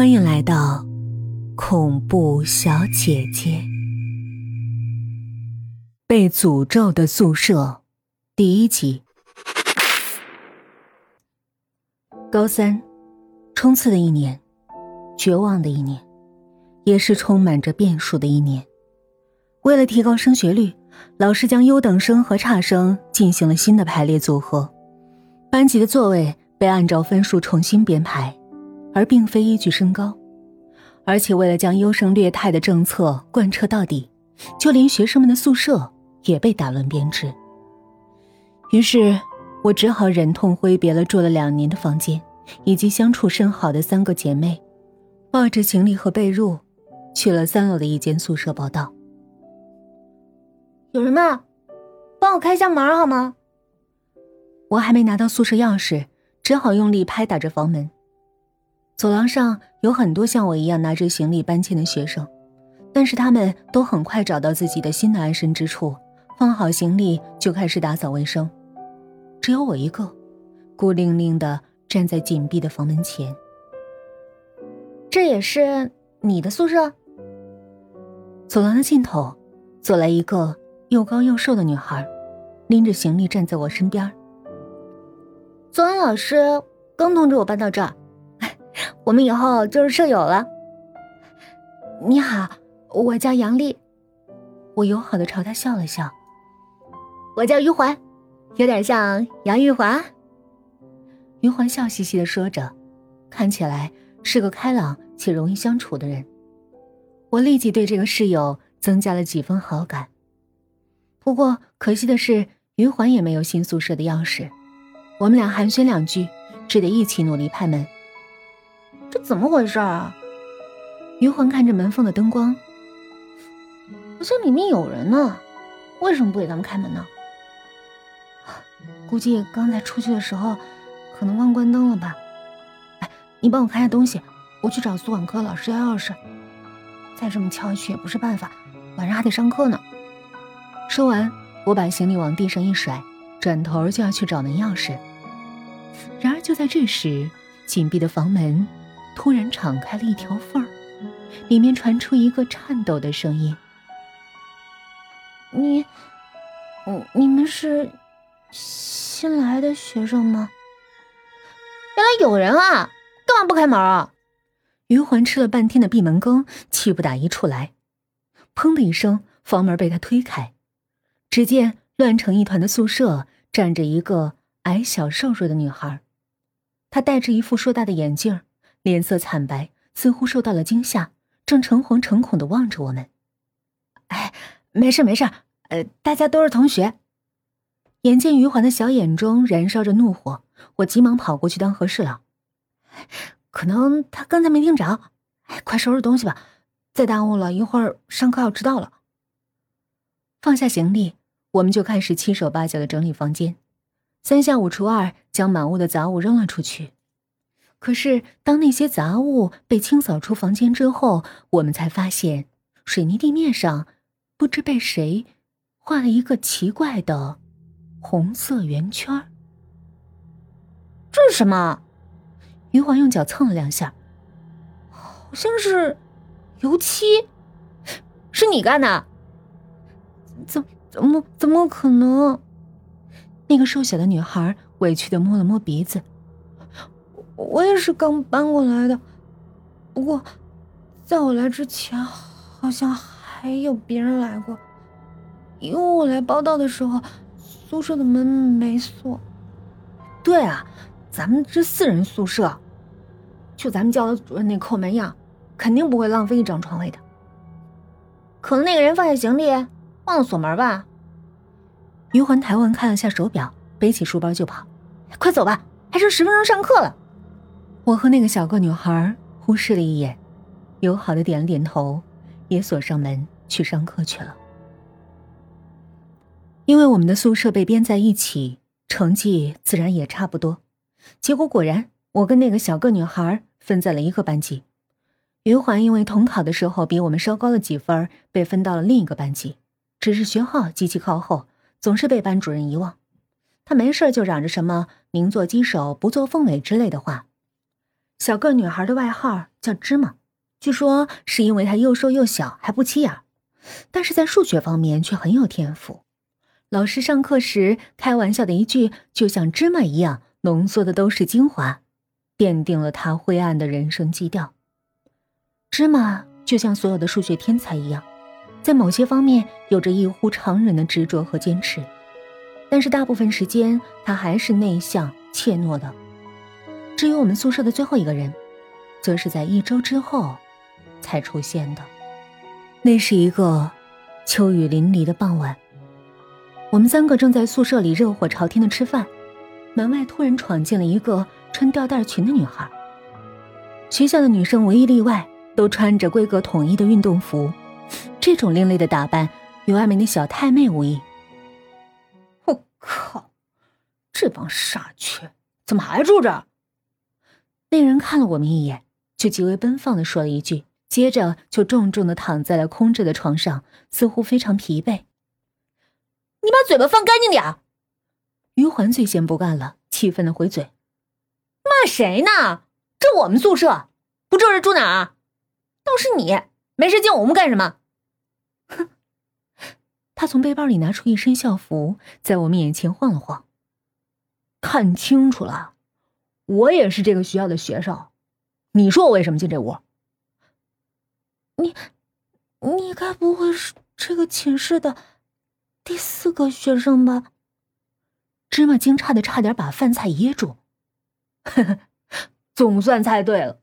欢迎来到恐怖小姐姐。被诅咒的宿舍，第一集。高三，冲刺的一年，绝望的一年，也是充满着变数的一年。为了提高升学率，老师将优等生和差生进行了新的排列组合，班级的座位被按照分数重新编排。而并非依据身高，而且为了将优胜劣汰的政策贯彻到底，就连学生们的宿舍也被打乱编制。于是，我只好忍痛挥别了住了两年的房间，以及相处甚好的三个姐妹，抱着行李和被褥，去了三楼的一间宿舍报道。有人吗？帮我开一下门好吗？我还没拿到宿舍钥匙，只好用力拍打着房门。走廊上有很多像我一样拿着行李搬迁的学生，但是他们都很快找到自己的新的安身之处，放好行李就开始打扫卫生。只有我一个，孤零零的站在紧闭的房门前。这也是你的宿舍？走廊的尽头，走来一个又高又瘦的女孩，拎着行李站在我身边。昨晚老师刚通知我搬到这儿。我们以后就是舍友了。你好，我叫杨丽。我友好的朝他笑了笑。我叫于环，有点像杨玉环。于环笑嘻嘻的说着，看起来是个开朗且容易相处的人。我立即对这个室友增加了几分好感。不过可惜的是，于环也没有新宿舍的钥匙。我们俩寒暄两句，只得一起努力拍门。这怎么回事啊？余环看着门缝的灯光，好像里面有人呢，为什么不给他们开门呢？估计刚才出去的时候，可能忘关灯了吧。哎，你帮我看下东西，我去找宿管科老师要钥匙。再这么敲下去也不是办法，晚上还得上课呢。说完，我把行李往地上一甩，转头就要去找那钥匙。然而就在这时，紧闭的房门。突然敞开了一条缝儿，里面传出一个颤抖的声音：“你，嗯，你们是新来的学生吗？原来有人啊！干嘛不开门啊？”余环吃了半天的闭门羹，气不打一处来。砰的一声，房门被他推开，只见乱成一团的宿舍站着一个矮小瘦弱的女孩，她戴着一副硕大的眼镜。脸色惨白，似乎受到了惊吓，正诚惶诚恐的望着我们。哎，没事没事，呃，大家都是同学。眼见余环的小眼中燃烧着怒火，我急忙跑过去当和事佬。可能他刚才没听着，哎，快收拾东西吧，再耽误了一会儿上课要迟到了。放下行李，我们就开始七手八脚的整理房间，三下五除二将满屋的杂物扔了出去。可是，当那些杂物被清扫出房间之后，我们才发现，水泥地面上不知被谁画了一个奇怪的红色圆圈。这是什么？余华用脚蹭了两下，好像是油漆，是你干的？怎怎么怎么可能？那个瘦小的女孩委屈的摸了摸鼻子。我也是刚搬过来的，不过，在我来之前，好像还有别人来过。因为我来报道的时候，宿舍的门没锁。对啊，咱们这四人宿舍，就咱们教导主任那抠门样，肯定不会浪费一张床位的。可能那个人放下行李，忘了锁门吧。余环抬腕看了下手表，背起书包就跑。快走吧，还剩十分钟上课了。我和那个小个女孩互视了一眼，友好的点了点头，也锁上门去上课去了。因为我们的宿舍被编在一起，成绩自然也差不多。结果果然，我跟那个小个女孩分在了一个班级。余环因为统考的时候比我们稍高了几分，被分到了另一个班级，只是学号极其靠后，总是被班主任遗忘。他没事就嚷着什么“宁做鸡首，不做凤尾”之类的话。小个女孩的外号叫芝麻，据说是因为她又瘦又小，还不起眼，但是在数学方面却很有天赋。老师上课时开玩笑的一句“就像芝麻一样”，浓缩的都是精华，奠定了她灰暗的人生基调。芝麻就像所有的数学天才一样，在某些方面有着异乎常人的执着和坚持，但是大部分时间她还是内向怯懦的。至于我们宿舍的最后一个人，则是在一周之后才出现的。那是一个秋雨淋漓的傍晚，我们三个正在宿舍里热火朝天的吃饭，门外突然闯进了一个穿吊带裙的女孩。学校的女生无一例外都穿着规格统一的运动服，这种另类的打扮与外面的小太妹无异。我靠，这帮傻缺怎么还住这？那人看了我们一眼，就极为奔放的说了一句，接着就重重的躺在了空着的床上，似乎非常疲惫。你把嘴巴放干净点于环最先不干了，气愤的回嘴：“骂谁呢？这我们宿舍，不住人住哪儿？倒是你，没事进我屋干什么？”哼！他从背包里拿出一身校服，在我们眼前晃了晃。看清楚了。我也是这个学校的学生，你说我为什么进这屋？你，你该不会是这个寝室的第四个学生吧？芝麻惊诧的差点把饭菜噎住。呵呵，总算猜对了。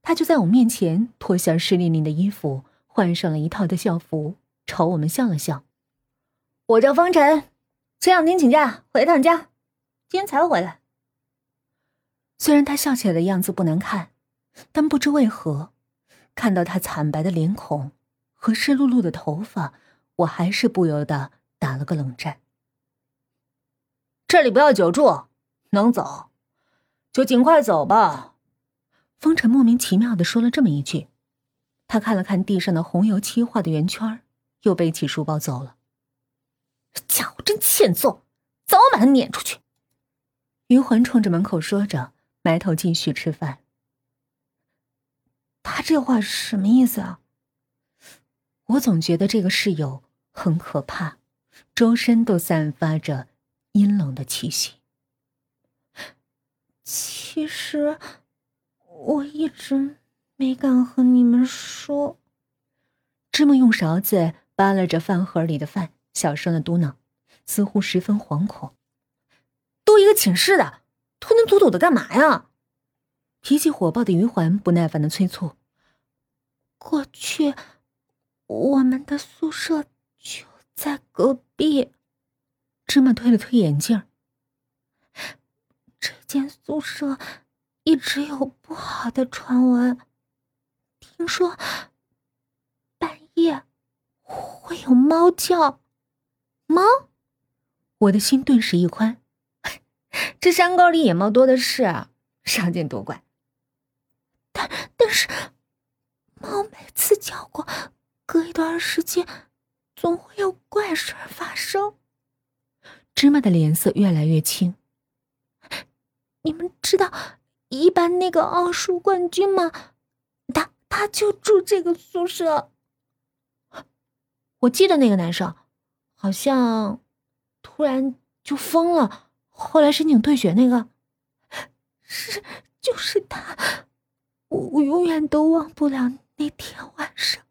他就在我面前脱下湿淋淋的衣服，换上了一套的校服，朝我们笑了笑。我叫方晨，前两天请假回趟家，今天才回来。虽然他笑起来的样子不难看，但不知为何，看到他惨白的脸孔和湿漉漉的头发，我还是不由得打了个冷战。这里不要久住，能走就尽快走吧。风尘莫名其妙的说了这么一句，他看了看地上的红油漆画的圆圈，又背起书包走了。家伙真欠揍，早晚把他撵出去。余环冲着门口说着。埋头继续吃饭。他这话什么意思啊？我总觉得这个室友很可怕，周身都散发着阴冷的气息。其实我一直没敢和你们说。芝麻用勺子扒拉着饭盒里的饭，小声的嘟囔，似乎十分惶恐。都一个寝室的。吞吞吐吐的干嘛呀？脾气火爆的余环不耐烦的催促：“过去我们的宿舍就在隔壁。”芝麻推了推眼镜。这间宿舍一直有不好的传闻，听说半夜会有猫叫。猫？我的心顿时一宽。这山沟里野猫多的是，少见多怪。但但是，猫每次叫过，隔一段时间，总会有怪事发生。芝麻的脸色越来越青。你们知道一班那个奥数冠军吗？他他就住这个宿舍。我记得那个男生，好像突然就疯了。后来申请退学那个，是就是他，我我永远都忘不了那天晚上。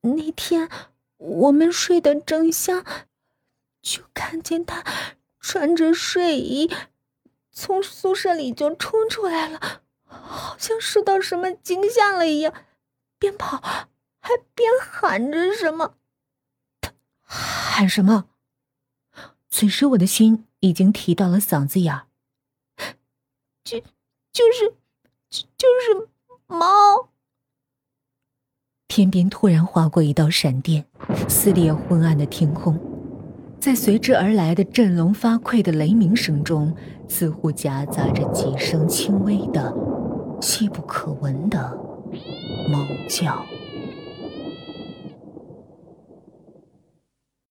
那天我们睡得正香，就看见他穿着睡衣从宿舍里就冲出来了，好像受到什么惊吓了一样，边跑还边喊着什么。喊什么？此时我的心。已经提到了嗓子眼儿，就就是就是猫。天边突然划过一道闪电，撕裂昏暗的天空，在随之而来的振聋发聩的雷鸣声中，似乎夹杂着几声轻微的、细不可闻的猫叫。